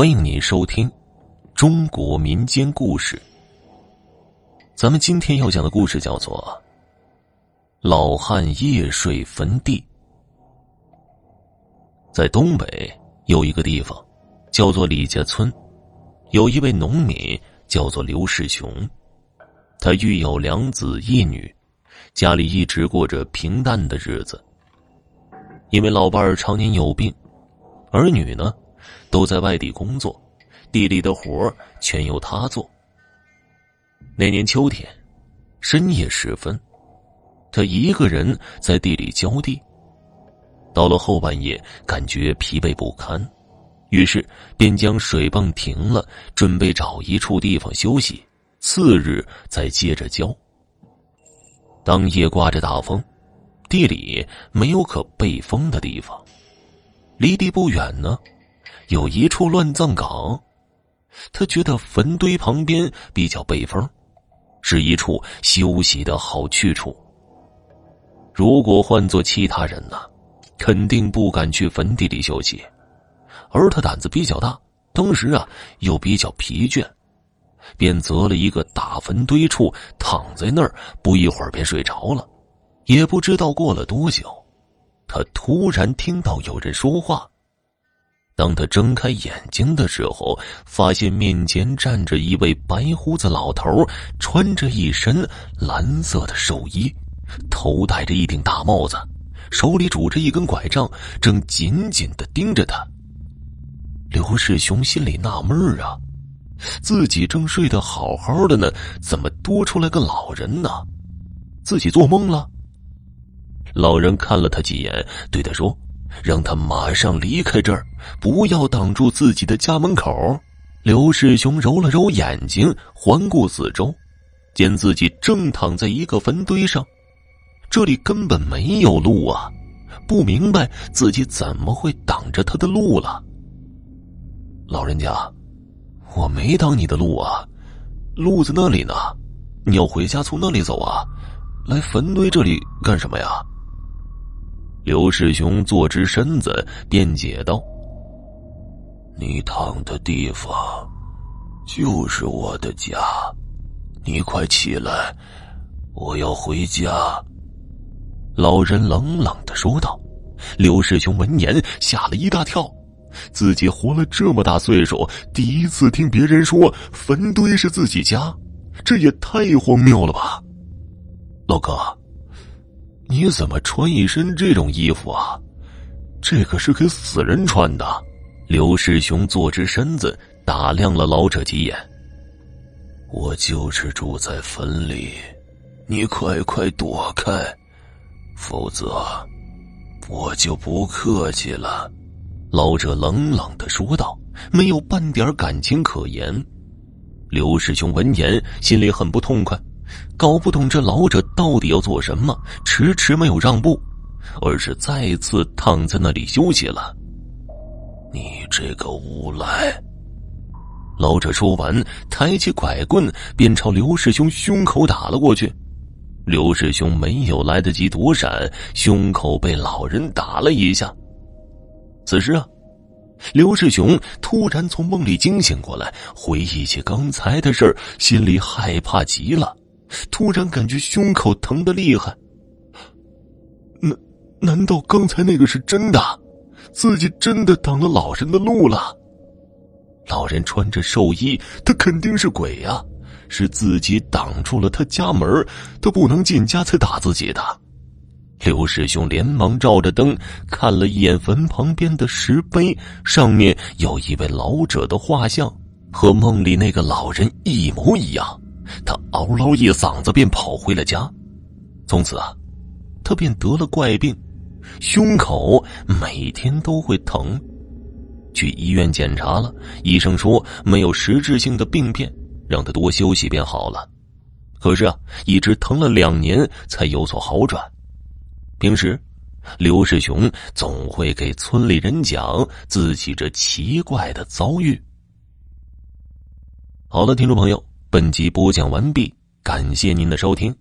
欢迎你收听中国民间故事。咱们今天要讲的故事叫做《老汉夜睡坟地》。在东北有一个地方叫做李家村，有一位农民叫做刘世雄，他育有两子一女，家里一直过着平淡的日子。因为老伴儿常年有病，儿女呢？都在外地工作，地里的活全由他做。那年秋天，深夜时分，他一个人在地里浇地。到了后半夜，感觉疲惫不堪，于是便将水泵停了，准备找一处地方休息，次日再接着浇。当夜刮着大风，地里没有可避风的地方，离地不远呢。有一处乱葬岗，他觉得坟堆旁边比较背风，是一处休息的好去处。如果换做其他人呢，肯定不敢去坟地里休息，而他胆子比较大，当时啊又比较疲倦，便择了一个大坟堆处躺在那儿，不一会儿便睡着了。也不知道过了多久，他突然听到有人说话。当他睁开眼睛的时候，发现面前站着一位白胡子老头，穿着一身蓝色的寿衣，头戴着一顶大帽子，手里拄着一根拐杖，正紧紧的盯着他。刘世雄心里纳闷啊，自己正睡得好好的呢，怎么多出来个老人呢？自己做梦了？老人看了他几眼，对他说。让他马上离开这儿，不要挡住自己的家门口。刘世雄揉了揉眼睛，环顾四周，见自己正躺在一个坟堆上，这里根本没有路啊！不明白自己怎么会挡着他的路了。老人家，我没挡你的路啊，路在那里呢，你要回家从那里走啊，来坟堆这里干什么呀？刘世雄坐直身子，辩解道：“你躺的地方，就是我的家。你快起来，我要回家。”老人冷冷的说道。刘世雄闻言吓了一大跳，自己活了这么大岁数，第一次听别人说坟堆是自己家，这也太荒谬了吧！老哥。你怎么穿一身这种衣服啊？这可是给死人穿的。刘世雄坐直身子，打量了老者几眼。我就是住在坟里，你快快躲开，否则我就不客气了。老者冷冷的说道，没有半点感情可言。刘世雄闻言，心里很不痛快。搞不懂这老者到底要做什么，迟迟没有让步，而是再次躺在那里休息了。你这个无赖！老者说完，抬起拐棍便朝刘世雄胸口打了过去。刘世雄没有来得及躲闪，胸口被老人打了一下。此时啊，刘世雄突然从梦里惊醒过来，回忆起刚才的事心里害怕极了。突然感觉胸口疼的厉害。难难道刚才那个是真的？自己真的挡了老人的路了？老人穿着寿衣，他肯定是鬼呀！是自己挡住了他家门，他不能进家才打自己的。刘师兄连忙照着灯看了一眼坟旁边的石碑，上面有一位老者的画像，和梦里那个老人一模一样。他嗷唠一嗓子，便跑回了家。从此啊，他便得了怪病，胸口每天都会疼。去医院检查了，医生说没有实质性的病变，让他多休息便好了。可是啊，一直疼了两年才有所好转。平时，刘世雄总会给村里人讲自己这奇怪的遭遇。好了，听众朋友。本集播讲完毕，感谢您的收听。